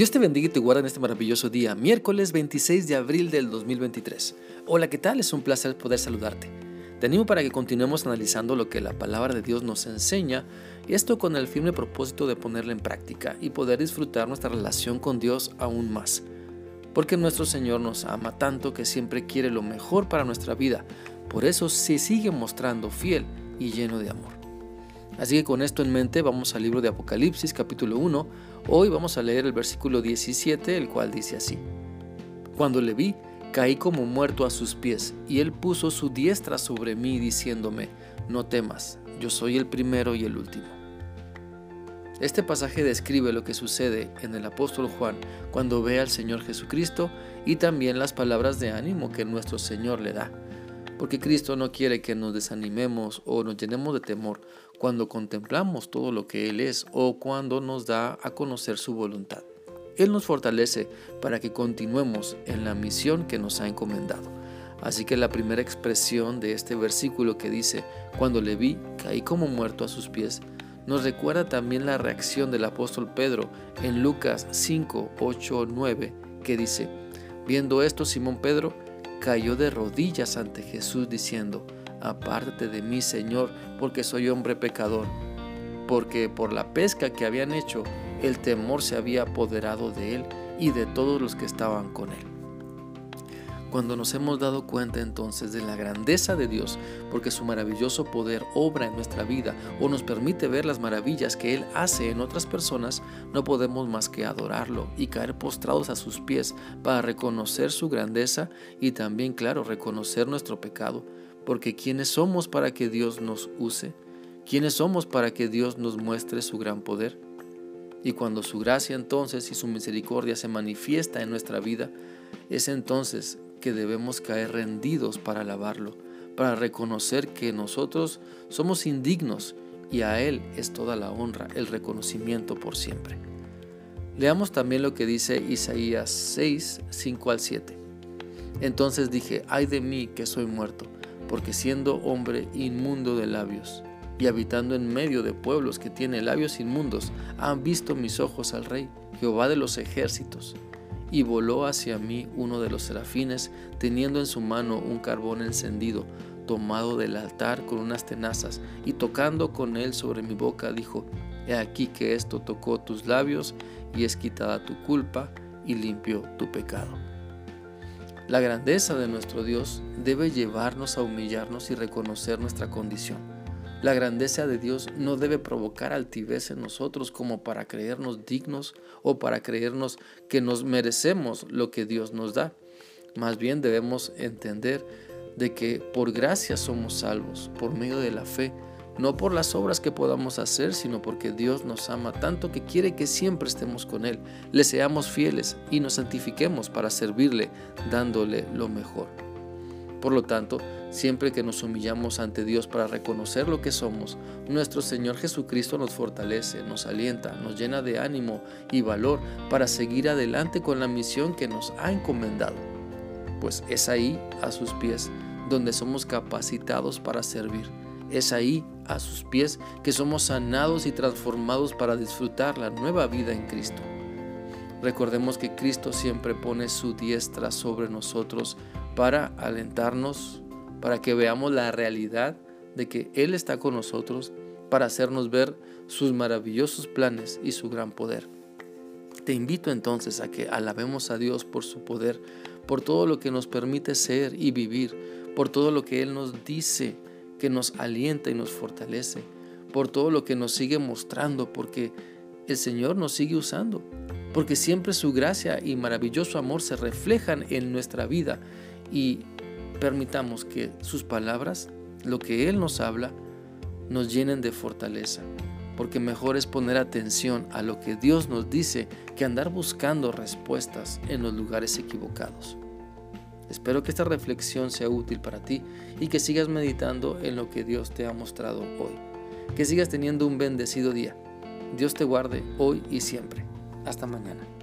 Dios te bendiga y te guarda en este maravilloso día, miércoles 26 de abril del 2023. Hola, ¿qué tal? Es un placer poder saludarte. Te animo para que continuemos analizando lo que la palabra de Dios nos enseña, esto con el firme propósito de ponerla en práctica y poder disfrutar nuestra relación con Dios aún más. Porque nuestro Señor nos ama tanto que siempre quiere lo mejor para nuestra vida, por eso se sigue mostrando fiel y lleno de amor. Así que con esto en mente vamos al libro de Apocalipsis capítulo 1. Hoy vamos a leer el versículo 17, el cual dice así. Cuando le vi, caí como muerto a sus pies, y él puso su diestra sobre mí diciéndome, no temas, yo soy el primero y el último. Este pasaje describe lo que sucede en el apóstol Juan cuando ve al Señor Jesucristo y también las palabras de ánimo que nuestro Señor le da porque Cristo no quiere que nos desanimemos o nos llenemos de temor cuando contemplamos todo lo que Él es o cuando nos da a conocer su voluntad. Él nos fortalece para que continuemos en la misión que nos ha encomendado. Así que la primera expresión de este versículo que dice, cuando le vi, caí como muerto a sus pies, nos recuerda también la reacción del apóstol Pedro en Lucas 5, 8, 9, que dice, viendo esto Simón Pedro cayó de rodillas ante Jesús diciendo, Apártate de mí, Señor, porque soy hombre pecador. Porque por la pesca que habían hecho, el temor se había apoderado de él y de todos los que estaban con él. Cuando nos hemos dado cuenta entonces de la grandeza de Dios, porque su maravilloso poder obra en nuestra vida o nos permite ver las maravillas que Él hace en otras personas, no podemos más que adorarlo y caer postrados a sus pies para reconocer su grandeza y también, claro, reconocer nuestro pecado, porque ¿quiénes somos para que Dios nos use? ¿Quiénes somos para que Dios nos muestre su gran poder? Y cuando su gracia entonces y su misericordia se manifiesta en nuestra vida, es entonces que debemos caer rendidos para alabarlo, para reconocer que nosotros somos indignos y a Él es toda la honra, el reconocimiento por siempre. Leamos también lo que dice Isaías 6, 5 al 7. Entonces dije, ay de mí que soy muerto, porque siendo hombre inmundo de labios, y habitando en medio de pueblos que tienen labios inmundos, han visto mis ojos al Rey, Jehová de los ejércitos y voló hacia mí uno de los serafines, teniendo en su mano un carbón encendido, tomado del altar con unas tenazas, y tocando con él sobre mi boca, dijo, He aquí que esto tocó tus labios, y es quitada tu culpa, y limpió tu pecado. La grandeza de nuestro Dios debe llevarnos a humillarnos y reconocer nuestra condición la grandeza de Dios no debe provocar altivez en nosotros como para creernos dignos o para creernos que nos merecemos lo que Dios nos da. Más bien debemos entender de que por gracia somos salvos, por medio de la fe, no por las obras que podamos hacer, sino porque Dios nos ama tanto que quiere que siempre estemos con Él, le seamos fieles y nos santifiquemos para servirle, dándole lo mejor. Por lo tanto, siempre que nos humillamos ante Dios para reconocer lo que somos, nuestro Señor Jesucristo nos fortalece, nos alienta, nos llena de ánimo y valor para seguir adelante con la misión que nos ha encomendado. Pues es ahí, a sus pies, donde somos capacitados para servir. Es ahí, a sus pies, que somos sanados y transformados para disfrutar la nueva vida en Cristo. Recordemos que Cristo siempre pone su diestra sobre nosotros para alentarnos, para que veamos la realidad de que Él está con nosotros, para hacernos ver sus maravillosos planes y su gran poder. Te invito entonces a que alabemos a Dios por su poder, por todo lo que nos permite ser y vivir, por todo lo que Él nos dice, que nos alienta y nos fortalece, por todo lo que nos sigue mostrando, porque el Señor nos sigue usando, porque siempre su gracia y maravilloso amor se reflejan en nuestra vida y permitamos que sus palabras, lo que Él nos habla, nos llenen de fortaleza, porque mejor es poner atención a lo que Dios nos dice que andar buscando respuestas en los lugares equivocados. Espero que esta reflexión sea útil para ti y que sigas meditando en lo que Dios te ha mostrado hoy. Que sigas teniendo un bendecido día. Dios te guarde hoy y siempre. Hasta mañana.